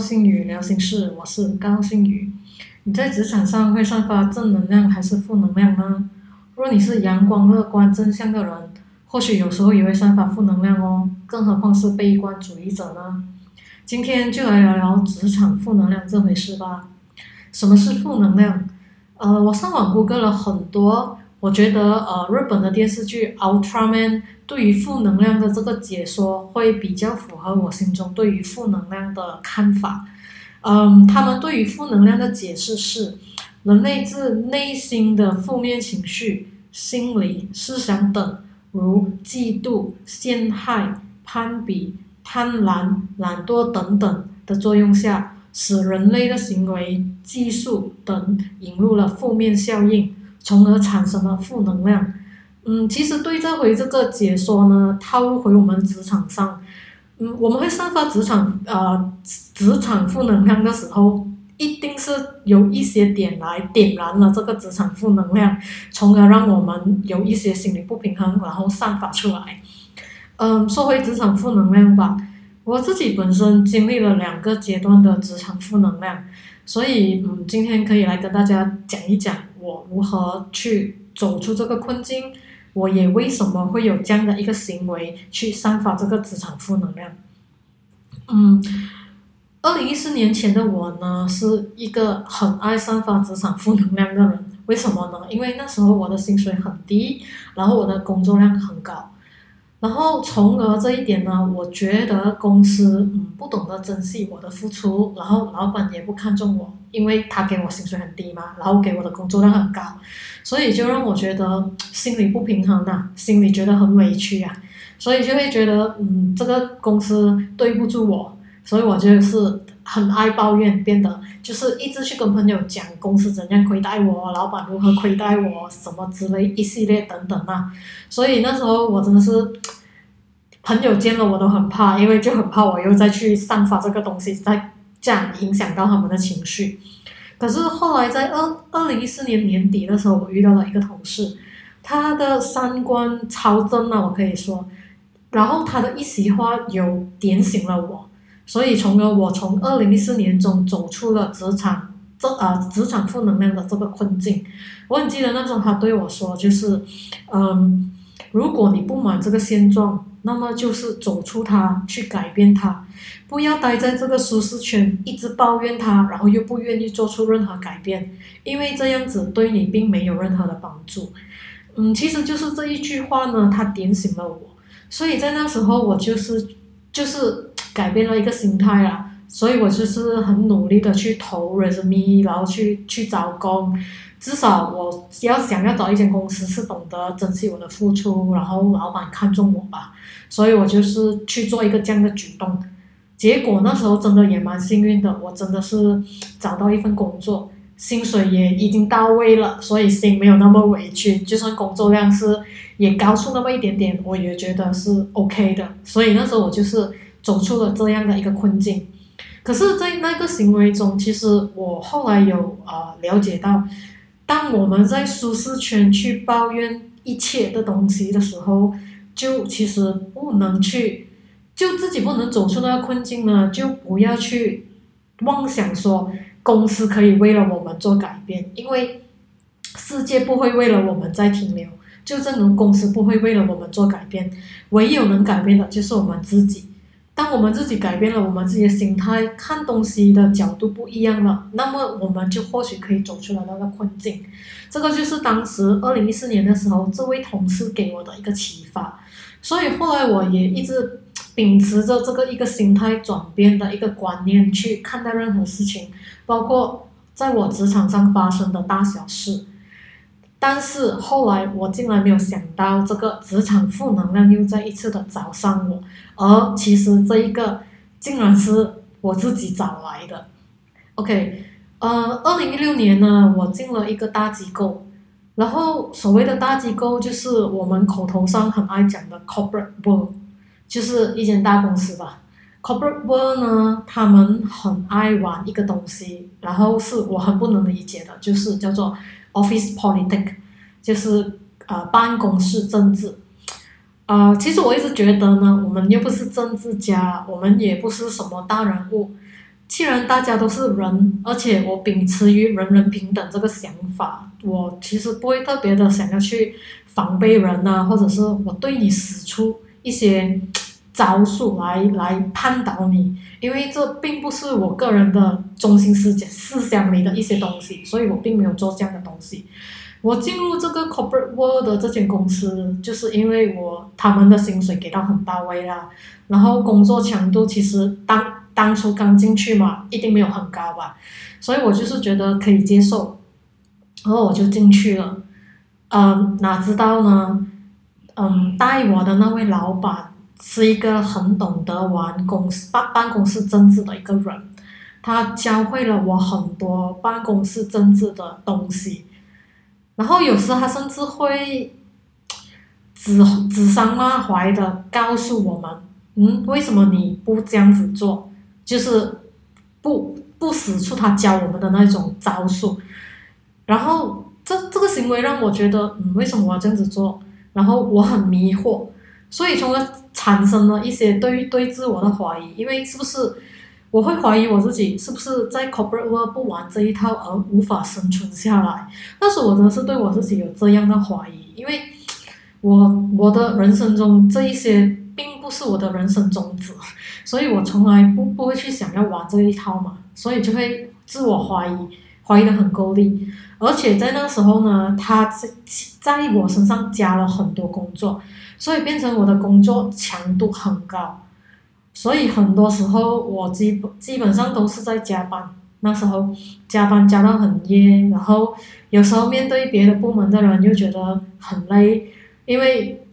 星宇聊心事，我是高星宇。你在职场上会散发正能量还是负能量呢？若你是阳光、乐观、正向的人，或许有时候也会散发负能量哦，更何况是悲观主义者呢？今天就来聊聊职场负能量这回事吧。什么是负能量？呃，我上网谷歌了很多。我觉得呃，日本的电视剧《Ultraman》对于负能量的这个解说会比较符合我心中对于负能量的看法。嗯，他们对于负能量的解释是，人类自内心的负面情绪、心理、思想等，如嫉妒、陷害、攀比、贪婪、懒惰等等的作用下，使人类的行为、技术等引入了负面效应。从而产生了负能量。嗯，其实对这回这个解说呢，套入回我们职场上，嗯，我们会散发职场呃职场负能量的时候，一定是有一些点来点燃了这个职场负能量，从而让我们有一些心理不平衡，然后散发出来。嗯，说回职场负能量吧，我自己本身经历了两个阶段的职场负能量，所以嗯，今天可以来跟大家讲一讲。我如何去走出这个困境？我也为什么会有这样的一个行为去散发这个职场负能量？嗯，二零一四年前的我呢，是一个很爱散发职场负能量的人。为什么呢？因为那时候我的薪水很低，然后我的工作量很高。然后，从而这一点呢，我觉得公司嗯不懂得珍惜我的付出，然后老板也不看重我，因为他给我薪水很低嘛，然后给我的工作量很高，所以就让我觉得心里不平衡呐，心里觉得很委屈啊，所以就会觉得嗯这个公司对不住我，所以我就是很爱抱怨，变得就是一直去跟朋友讲公司怎样亏待我，老板如何亏待我，什么之类一系列等等啊，所以那时候我真的是。朋友见了我都很怕，因为就很怕我又再去散发这个东西，再这样影响到他们的情绪。可是后来在二二零一四年年底的时候，我遇到了一个同事，他的三观超正啊，我可以说，然后他的一席话有点醒了我，所以从而我从二零一四年中走出了职场这呃职场负能量的这个困境。我很记得那时候他对我说，就是嗯，如果你不满这个现状。那么就是走出它，去改变它，不要待在这个舒适圈，一直抱怨它，然后又不愿意做出任何改变，因为这样子对你并没有任何的帮助。嗯，其实就是这一句话呢，它点醒了我，所以在那时候我就是就是改变了一个心态啦，所以我就是很努力的去投 resume，然后去去找工。至少我要想要找一间公司是懂得珍惜我的付出，然后老板看重我吧，所以我就是去做一个这样的举动。结果那时候真的也蛮幸运的，我真的是找到一份工作，薪水也已经到位了，所以心没有那么委屈。就算工作量是也高出那么一点点，我也觉得是 OK 的。所以那时候我就是走出了这样的一个困境。可是，在那个行为中，其实我后来有呃了解到。当我们在舒适圈去抱怨一切的东西的时候，就其实不能去，就自己不能走出那个困境呢，就不要去妄想说公司可以为了我们做改变，因为世界不会为了我们在停留，就正如公司不会为了我们做改变，唯有能改变的就是我们自己。当我们自己改变了我们自己的心态，看东西的角度不一样了，那么我们就或许可以走出来那个困境。这个就是当时二零一四年的时候，这位同事给我的一个启发。所以后来我也一直秉持着这个一个心态转变的一个观念去看待任何事情，包括在我职场上发生的大小事。但是后来我竟然没有想到，这个职场负能量又再一次的找上我，而其实这一个竟然是我自己找来的。OK，呃，二零一六年呢，我进了一个大机构，然后所谓的大机构就是我们口头上很爱讲的 corporate world，就是一间大公司吧。corporate world 呢，他们很爱玩一个东西，然后是我很不能理解的，就是叫做。Office politics 就是呃办公室政治，呃，其实我一直觉得呢，我们又不是政治家，我们也不是什么大人物，既然大家都是人，而且我秉持于人人平等这个想法，我其实不会特别的想要去防备人呐，或者是我对你使出一些招数来来绊倒你，因为这并不是我个人的中心思想思想里的一些东西，所以我并没有做这样的东西。我进入这个 corporate world 的这间公司，就是因为我他们的薪水给到很到位啦，然后工作强度其实当当初刚进去嘛，一定没有很高吧，所以我就是觉得可以接受，然后我就进去了，嗯，哪知道呢，嗯，带我的那位老板是一个很懂得玩公司办办公室政治的一个人，他教会了我很多办公室政治的东西。然后有时他甚至会指指桑骂槐的告诉我们，嗯，为什么你不这样子做？就是不不使出他教我们的那种招数。然后这这个行为让我觉得，嗯，为什么我要这样子做？然后我很迷惑，所以从而产生了一些对对自我的怀疑，因为是不是？我会怀疑我自己是不是在 corporate world 不玩这一套而无法生存下来。但是我真的是对我自己有这样的怀疑，因为我我的人生中这一些并不是我的人生宗旨，所以我从来不不会去想要玩这一套嘛，所以就会自我怀疑，怀疑的很够力。而且在那时候呢，他在在我身上加了很多工作，所以变成我的工作强度很高。所以很多时候我基本基本上都是在加班，那时候加班加到很夜，然后有时候面对别的部门的人又觉得很累，因为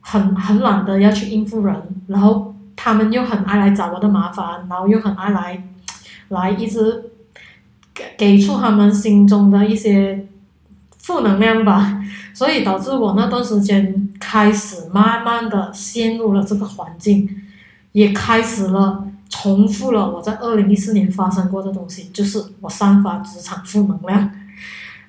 很 很懒得要去应付人，然后他们又很爱来找我的麻烦，然后又很爱来来一直给给出他们心中的一些负能量吧，所以导致我那段时间开始慢慢的陷入了这个环境。也开始了，重复了我在二零一四年发生过的东西，就是我散发职场负能量。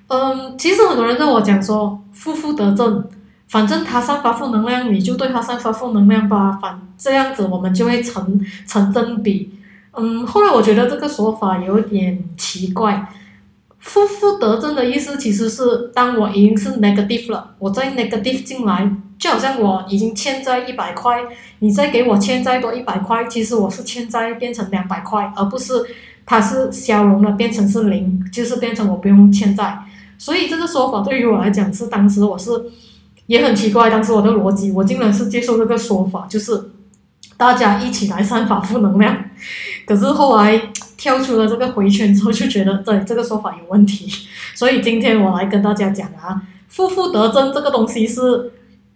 嗯，其实很多人跟我讲说负负得正，反正他散发负能量，你就对他散发负能量吧，反这样子我们就会成成正比。嗯，后来我觉得这个说法有点奇怪。负负得正的意思其实是，当我已经是 negative 了，我在 negative 进来。就好像我已经欠债一百块，你再给我欠债多一百块，其实我是欠债变成两百块，而不是它是消融了变成是零，就是变成我不用欠债。所以这个说法对于我来讲是当时我是也很奇怪，当时我的逻辑我竟然是接受这个说法，就是大家一起来散发负能量。可是后来跳出了这个回圈之后，就觉得对这个说法有问题。所以今天我来跟大家讲啊，负负得正这个东西是。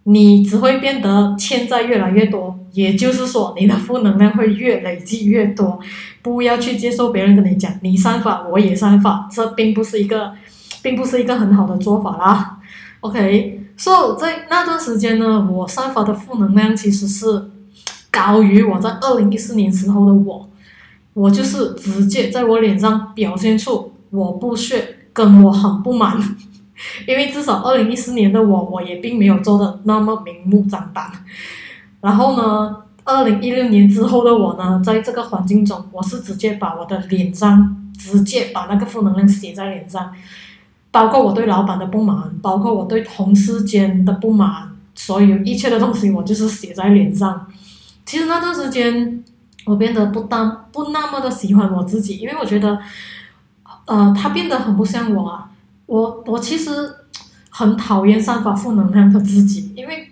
你只会变得欠债越来越多，也就是说，你的负能量会越累积越多。不要去接受别人跟你讲，你散发我也散发，这并不是一个，并不是一个很好的做法啦。OK，所以在那段时间呢，我散发的负能量其实是高于我在二零一四年时候的我，我就是直接在我脸上表现出我不屑，跟我很不满。因为至少二零一四年的我，我也并没有做的那么明目张胆。然后呢，二零一六年之后的我呢，在这个环境中，我是直接把我的脸上直接把那个负能量写在脸上，包括我对老板的不满，包括我对同事间的不满，所有一切的东西，我就是写在脸上。其实那段时间，我变得不当不那么的喜欢我自己，因为我觉得，呃，他变得很不像我啊。我我其实很讨厌散发负能量的自己，因为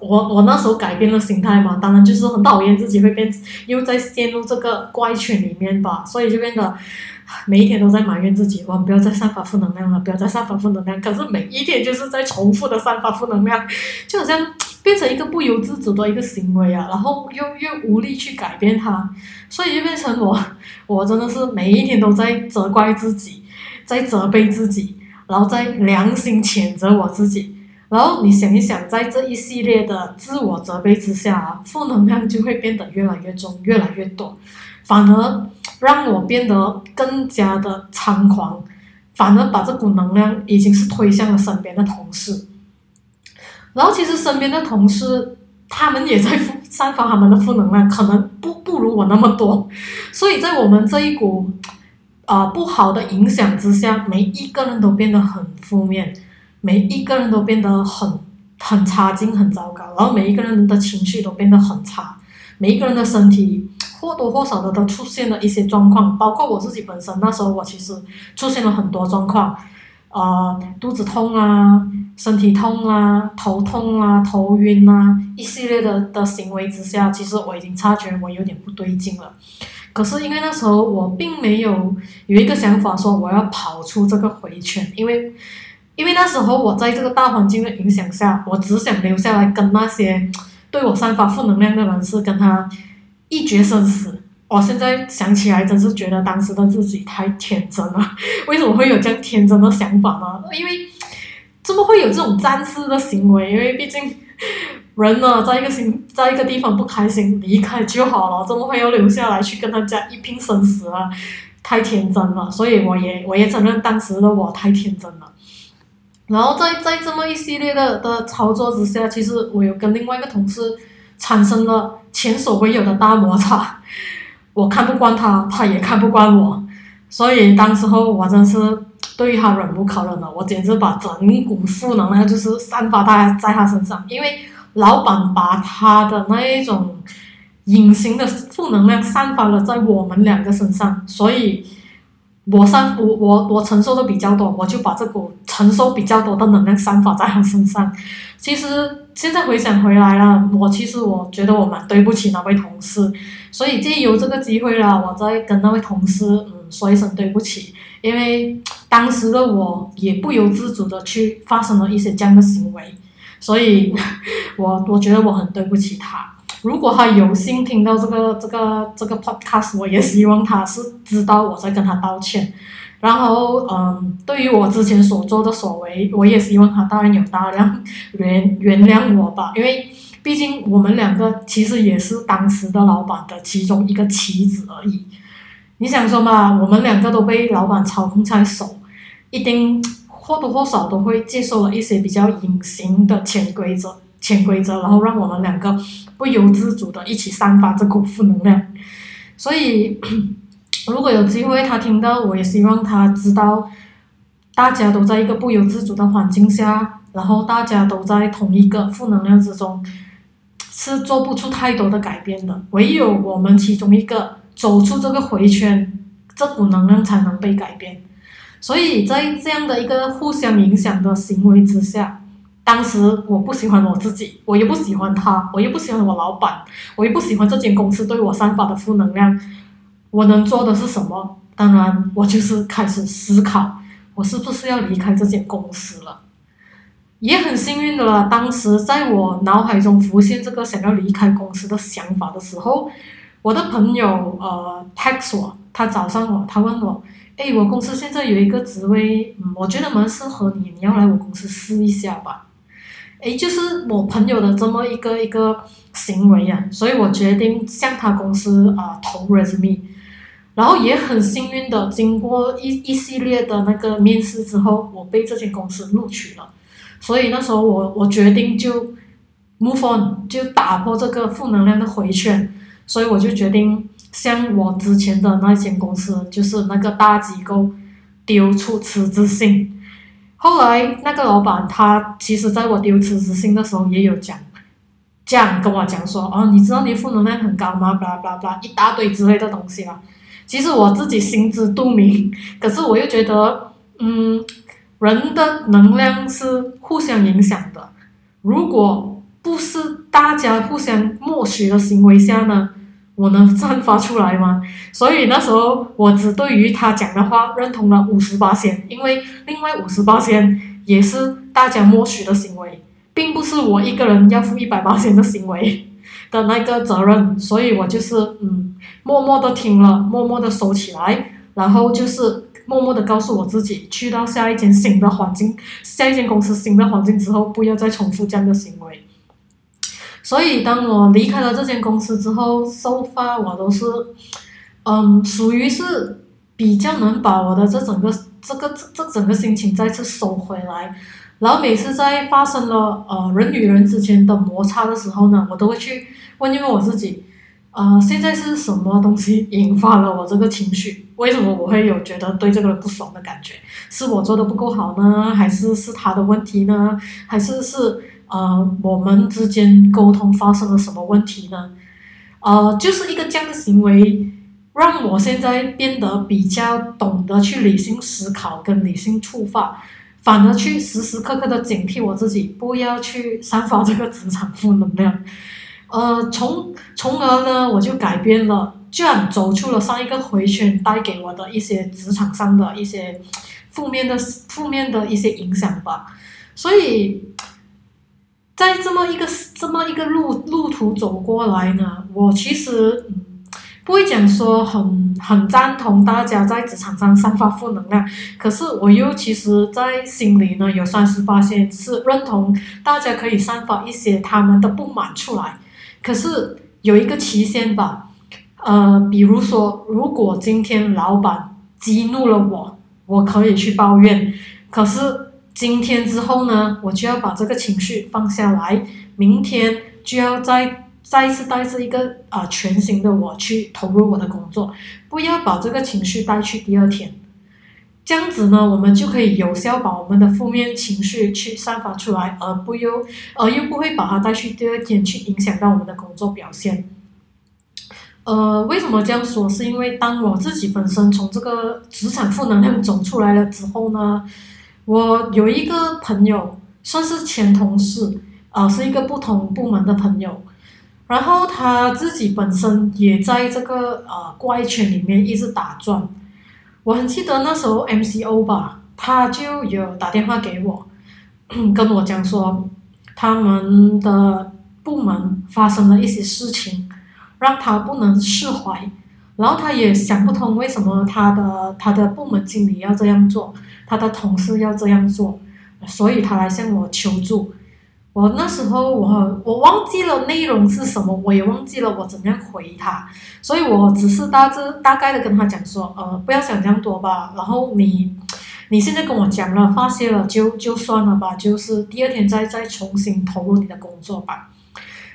我我那时候改变了心态嘛，当然就是很讨厌自己会变，又在陷入这个怪圈里面吧，所以就变得每一天都在埋怨自己，我们不要再散发负能量了，不要再散发负能量。可是每一天就是在重复的散发负能量，就好像变成一个不由自主的一个行为啊，然后又又无力去改变它，所以就变成我我真的是每一天都在责怪自己，在责备自己。然后在良心谴责我自己，然后你想一想，在这一系列的自我责备之下，负能量就会变得越来越重，越来越多，反而让我变得更加的猖狂，反而把这股能量已经是推向了身边的同事。然后其实身边的同事他们也在负散发他们的负能量，可能不不如我那么多，所以在我们这一股啊不好的影响之下，每一个人都变得很负面，每一个人都变得很很差劲、很糟糕，然后每一个人的情绪都变得很差，每一个人的身体或多或少的都出现了一些状况，包括我自己本身，那时候我其实出现了很多状况。呃，肚子痛啊，身体痛啊，头痛啊，头晕啊，一系列的的行为之下，其实我已经察觉我有点不对劲了。可是因为那时候我并没有有一个想法说我要跑出这个回圈，因为因为那时候我在这个大环境的影响下，我只想留下来跟那些对我散发负能量的人是跟他一决生死。我现在想起来，真是觉得当时的自己太天真了。为什么会有这样天真的想法呢？因为怎么会有这种战士的行为？因为毕竟人呢，在一个心，在一个地方不开心，离开就好了，怎么会要留下来去跟他家一拼生死啊？太天真了。所以我也我也承认，当时的我太天真了。然后在在这么一系列的的操作之下，其实我有跟另外一个同事产生了前所未有的大摩擦。我看不惯他，他也看不惯我，所以当时候我真是对他忍无可忍了。我简直把整一股负能量就是散发在在他身上，因为老板把他的那一种隐形的负能量散发了在我们两个身上，所以我散我我我承受的比较多，我就把这股承受比较多的能量散发在他身上。其实。现在回想回来了，我其实我觉得我蛮对不起那位同事，所以借由这个机会了，我再跟那位同事嗯说一声对不起，因为当时的我也不由自主的去发生了一些这样的行为，所以我我觉得我很对不起他。如果他有幸听到这个这个这个 podcast，我也希望他是知道我在跟他道歉。然后，嗯，对于我之前所做的所为，我也希望他大人有大量原原谅我吧，因为毕竟我们两个其实也是当时的老板的其中一个棋子而已。你想说嘛，我们两个都被老板操控在手，一定或多或少都会接受了一些比较隐形的潜规则，潜规则，然后让我们两个不由自主的一起散发这股负能量，所以。如果有机会，他听到，我也希望他知道，大家都在一个不由自主的环境下，然后大家都在同一个负能量之中，是做不出太多的改变的。唯有我们其中一个走出这个回圈，这股能量才能被改变。所以在这样的一个互相影响的行为之下，当时我不喜欢我自己，我也不喜欢他，我又不喜欢我老板，我也不喜欢这间公司对我散发的负能量。我能做的是什么？当然，我就是开始思考，我是不是要离开这间公司了。也很幸运的了，当时在我脑海中浮现这个想要离开公司的想法的时候，我的朋友呃 text 我，他找上我，他问我，哎，我公司现在有一个职位，嗯，我觉得蛮适合你，你要来我公司试一下吧。哎，就是我朋友的这么一个一个行为啊，所以我决定向他公司啊投 resume。然后也很幸运的，经过一一系列的那个面试之后，我被这间公司录取了。所以那时候我我决定就 move on，就打破这个负能量的回圈。所以我就决定向我之前的那间公司，就是那个大机构丢出辞职信。后来那个老板他其实在我丢辞职信的时候也有讲，这样跟我讲说，哦，你知道你负能量很高吗？巴拉巴拉巴拉一大堆之类的东西啦。其实我自己心知肚明，可是我又觉得，嗯，人的能量是互相影响的。如果不是大家互相默许的行为下呢，我能散发出来吗？所以那时候我只对于他讲的话认同了五十八仙，因为另外五十八仙也是大家默许的行为，并不是我一个人要负一百八仙的行为。的那个责任，所以我就是嗯，默默的听了，默默的收起来，然后就是默默的告诉我自己，去到下一间新的环境，下一间公司新的环境之后，不要再重复这样的行为。所以当我离开了这间公司之后，收发我都是，嗯，属于是比较能把我的这整个这个这整个心情再次收回来。然后每次在发生了呃人与人之间的摩擦的时候呢，我都会去问一问我自己，呃，现在是什么东西引发了我这个情绪？为什么我会有觉得对这个人不爽的感觉？是我做的不够好呢，还是是他的问题呢？还是是呃我们之间沟通发生了什么问题呢？呃，就是一个这样的行为，让我现在变得比较懂得去理性思考跟理性触发。反而去时时刻刻的警惕我自己，不要去散发这个职场负能量，呃，从从而呢，我就改变了，这样走出了上一个回圈带给我的一些职场上的一些负面的负面的一些影响吧。所以，在这么一个这么一个路路途走过来呢，我其实。不会讲说很很赞同大家在职场上散发负能量，可是我又其实，在心里呢有三十八线是认同大家可以散发一些他们的不满出来，可是有一个期限吧，呃，比如说如果今天老板激怒了我，我可以去抱怨，可是今天之后呢，我就要把这个情绪放下来，明天就要再。再一次带着一个啊全新的我去投入我的工作，不要把这个情绪带去第二天，这样子呢，我们就可以有效把我们的负面情绪去散发出来，而不又而又不会把它带去第二天去影响到我们的工作表现。呃，为什么这样说？是因为当我自己本身从这个职场负能量走出来了之后呢，我有一个朋友算是前同事，啊，是一个不同部门的朋友。然后他自己本身也在这个呃怪圈里面一直打转，我很记得那时候 MCO 吧，他就有打电话给我，跟我讲说他们的部门发生了一些事情，让他不能释怀，然后他也想不通为什么他的他的部门经理要这样做，他的同事要这样做，所以他来向我求助。我那时候我我忘记了内容是什么，我也忘记了我怎样回他，所以我只是大致大概的跟他讲说，呃，不要想这样多吧。然后你你现在跟我讲了，发泄了就就算了吧，就是第二天再再重新投入你的工作吧。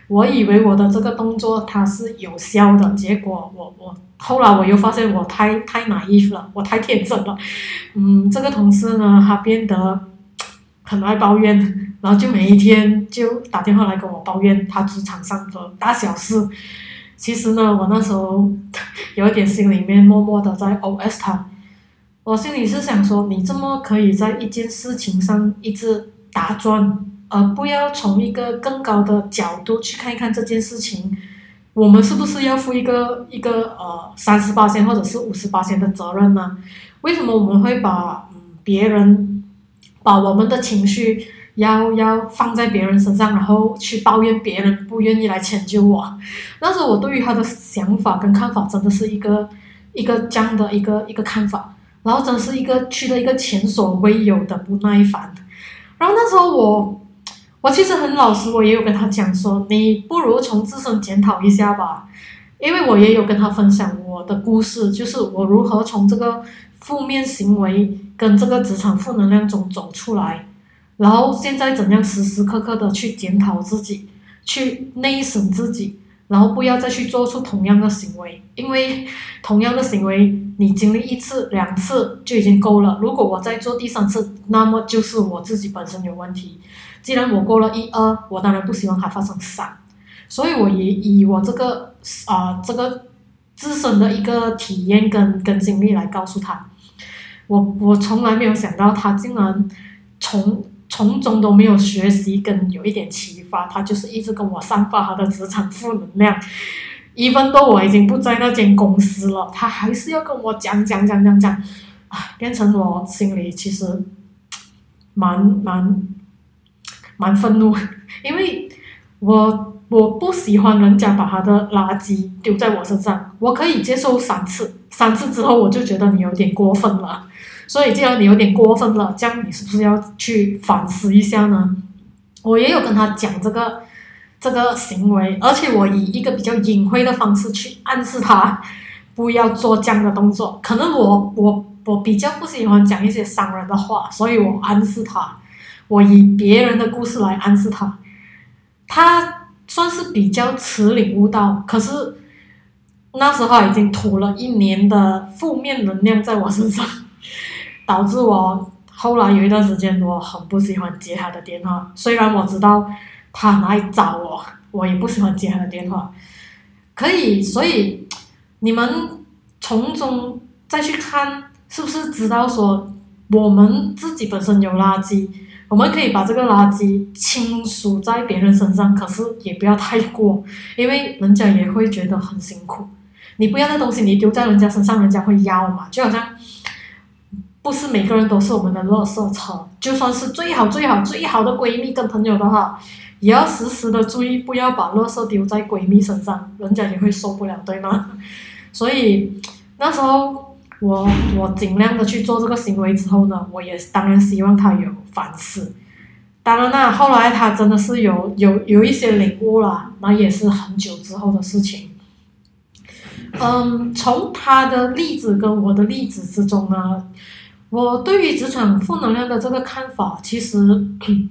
我以为我的这个动作它是有效的，结果我我后来我又发现我太太满意了，我太天真了。嗯，这个同事呢，他变得很爱抱怨。然后就每一天就打电话来跟我抱怨他职场上的大小事。其实呢，我那时候有一点心里面默默的在 OS 他。我心里是想说，你这么可以在一件事情上一直打转，而不要从一个更高的角度去看一看这件事情，我们是不是要负一个一个呃三十八千或者是五十八千的责任呢？为什么我们会把嗯别人把我们的情绪？要要放在别人身上，然后去抱怨别人不愿意来迁就我。那时候我对于他的想法跟看法，真的是一个一个这样的一个一个看法，然后真是一个去了一个前所未有的不耐烦。然后那时候我我其实很老实，我也有跟他讲说，你不如从自身检讨一下吧，因为我也有跟他分享我的故事，就是我如何从这个负面行为跟这个职场负能量中走出来。然后现在怎样时时刻刻的去检讨自己，去内审自己，然后不要再去做出同样的行为，因为同样的行为你经历一次两次就已经够了。如果我再做第三次，那么就是我自己本身有问题。既然我过了一二，我当然不希望它发生三，所以我也以我这个啊这个自身的一个体验跟跟经历来告诉他，我我从来没有想到他竟然从。从中都没有学习跟有一点启发，他就是一直跟我散发他的职场负能量。一分多我已经不在那间公司了，他还是要跟我讲讲讲讲讲，啊，变成我心里其实蛮蛮蛮愤怒，因为我我不喜欢人家把他的垃圾丢在我身上，我可以接受三次，三次之后我就觉得你有点过分了。所以，既然你有点过分了，这样你是不是要去反思一下呢？我也有跟他讲这个这个行为，而且我以一个比较隐晦的方式去暗示他不要做这样的动作。可能我我我比较不喜欢讲一些伤人的话，所以我暗示他，我以别人的故事来暗示他，他算是比较迟领悟到，可是那时候已经吐了一年的负面能量在我身上，导致我后来有一段时间我很不喜欢接他的电话，虽然我知道他哪找我，我也不喜欢接他的电话。可以，所以你们从中再去看，是不是知道说我们自己本身有垃圾？我们可以把这个垃圾倾诉在别人身上，可是也不要太过，因为人家也会觉得很辛苦。你不要的东西，你丢在人家身上，人家会要嘛。就好像不是每个人都是我们的垃圾车，就算是最好最好最好的闺蜜跟朋友的话，也要时时的注意，不要把垃圾丢在闺蜜身上，人家也会受不了，对吗？所以那时候。我我尽量的去做这个行为之后呢，我也当然希望他有反思。当然啦，后来他真的是有有有一些领悟了，那也是很久之后的事情。嗯，从他的例子跟我的例子之中呢，我对于职场负能量的这个看法，其实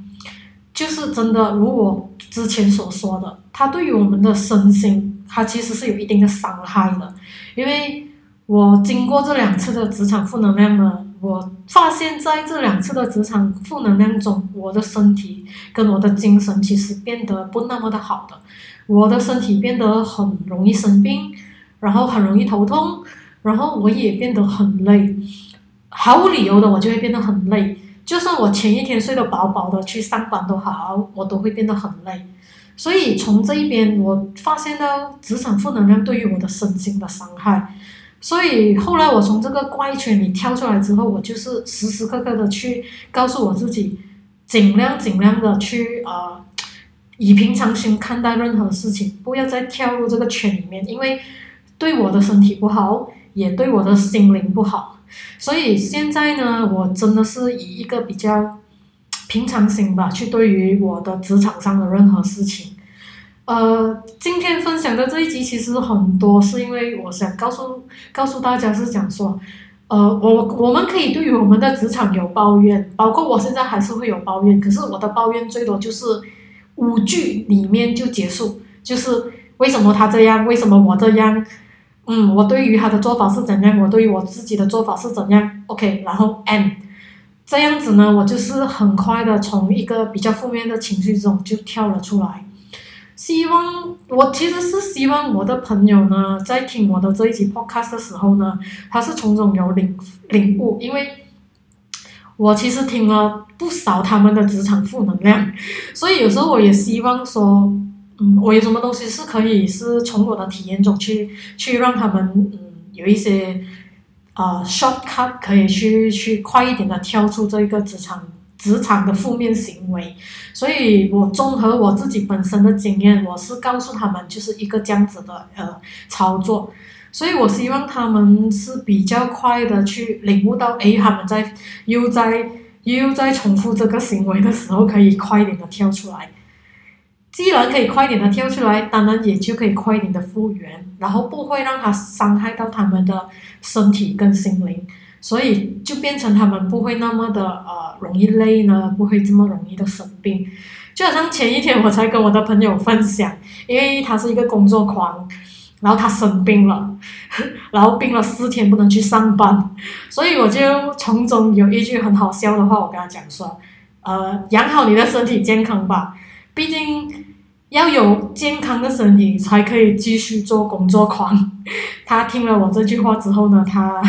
就是真的，如我之前所说的，他对于我们的身心，他其实是有一定的伤害的，因为。我经过这两次的职场负能量呢，我发现在这两次的职场负能量中，我的身体跟我的精神其实变得不那么的好的。我的身体变得很容易生病，然后很容易头痛，然后我也变得很累，毫无理由的我就会变得很累。就算我前一天睡得饱饱的去上班都好，我都会变得很累。所以从这一边，我发现到职场负能量对于我的身心的伤害。所以后来我从这个怪圈里跳出来之后，我就是时时刻刻的去告诉我自己，尽量尽量的去呃，以平常心看待任何事情，不要再跳入这个圈里面，因为对我的身体不好，也对我的心灵不好。所以现在呢，我真的是以一个比较平常心吧，去对于我的职场上的任何事情。呃，今天分享的这一集其实很多，是因为我想告诉告诉大家是讲说，呃，我我们可以对于我们的职场有抱怨，包括我现在还是会有抱怨，可是我的抱怨最多就是五句里面就结束，就是为什么他这样，为什么我这样，嗯，我对于他的做法是怎样，我对于我自己的做法是怎样，OK，然后 end，这样子呢，我就是很快的从一个比较负面的情绪中就跳了出来。希望我其实是希望我的朋友呢，在听我的这一集 podcast 的时候呢，他是从中有领领悟，因为我其实听了不少他们的职场负能量，所以有时候我也希望说，嗯，我有什么东西是可以是从我的体验中去去让他们嗯有一些啊 shortcut 可以去去快一点的跳出这个职场。职场的负面行为，所以我综合我自己本身的经验，我是告诉他们就是一个这样子的呃操作，所以我希望他们是比较快的去领悟到，哎，他们在又在又在重复这个行为的时候，可以快一点的跳出来。既然可以快一点的跳出来，当然也就可以快一点的复原，然后不会让他伤害到他们的身体跟心灵。所以就变成他们不会那么的呃容易累呢，不会这么容易的生病。就好像前一天我才跟我的朋友分享，因为他是一个工作狂，然后他生病了，然后病了四天不能去上班，所以我就从中有一句很好笑的话，我跟他讲说，呃，养好你的身体健康吧，毕竟要有健康的身体才可以继续做工作狂。他听了我这句话之后呢，他。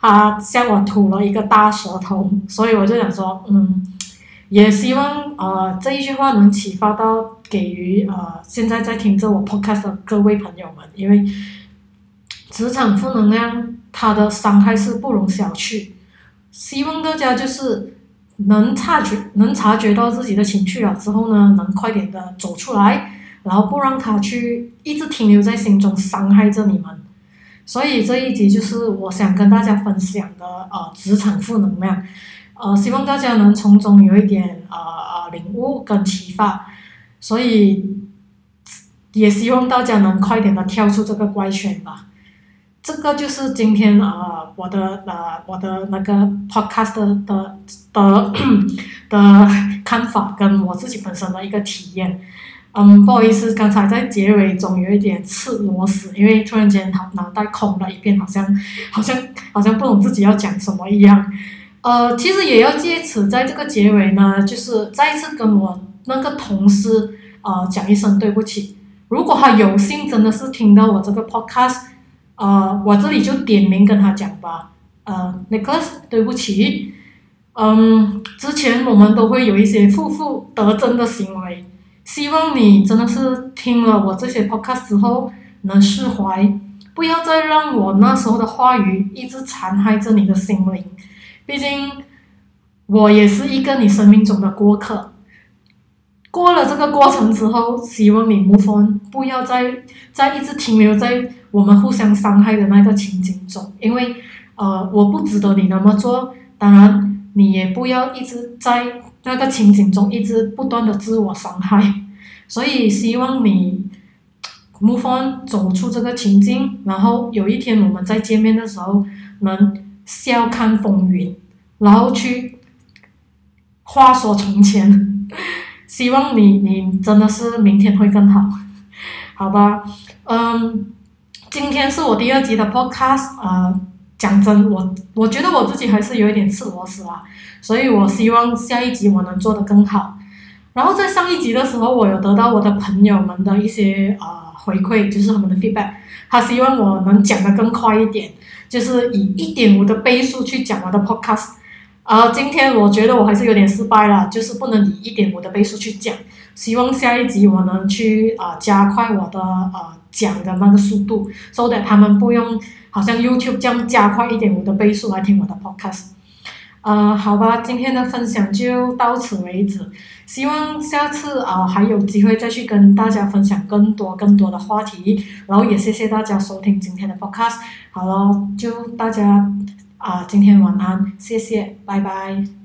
他向我吐了一个大舌头，所以我就想说，嗯，也希望呃这一句话能启发到给予呃现在在听着我 podcast 的各位朋友们，因为职场负能量它的伤害是不容小觑，希望大家就是能察觉能察觉到自己的情绪了之后呢，能快点的走出来，然后不让他去一直停留在心中伤害着你们。所以这一集就是我想跟大家分享的呃职场负能量，呃希望大家能从中有一点呃呃领悟跟启发，所以也希望大家能快点的跳出这个怪圈吧。这个就是今天呃我的呃我的那个 podcast 的的的看法跟我自己本身的一个体验。嗯，不好意思，刚才在结尾中有一点刺螺丝，因为突然间脑脑袋空了一片，好像好像好像不懂自己要讲什么一样。呃，其实也要借此在这个结尾呢，就是再次跟我那个同事呃讲一声对不起。如果他有幸真的是听到我这个 podcast，呃，我这里就点名跟他讲吧。呃，Nicholas，对不起。嗯，之前我们都会有一些负负得正的行为。希望你真的是听了我这些 podcast 之后能释怀，不要再让我那时候的话语一直残害着你的心灵。毕竟我也是一个你生命中的过客。过了这个过程之后，希望你 move on，不要再再一直停留在我们互相伤害的那个情景中，因为呃，我不值得你那么做。当然，你也不要一直在。那个情景中一直不断的自我伤害，所以希望你 move on 走出这个情境，然后有一天我们再见面的时候能笑看风云，然后去话说从前，希望你你真的是明天会更好，好吧？嗯，今天是我第二集的 podcast 啊。讲真，我我觉得我自己还是有一点吃螺丝啊，所以我希望下一集我能做得更好。然后在上一集的时候，我有得到我的朋友们的一些呃回馈，就是他们的 feedback，他希望我能讲得更快一点，就是以一点五的倍速去讲我的 podcast。啊，今天我觉得我还是有点失败了，就是不能以一点五的倍速去讲。希望下一集我能去啊加快我的呃讲的那个速度，so that 他们不用。好像 YouTube 这样加快一点我的倍速来听我的 Podcast，呃，好吧，今天的分享就到此为止。希望下次啊还有机会再去跟大家分享更多更多的话题。然后也谢谢大家收听今天的 Podcast。好了，就大家啊今天晚安，谢谢，拜拜。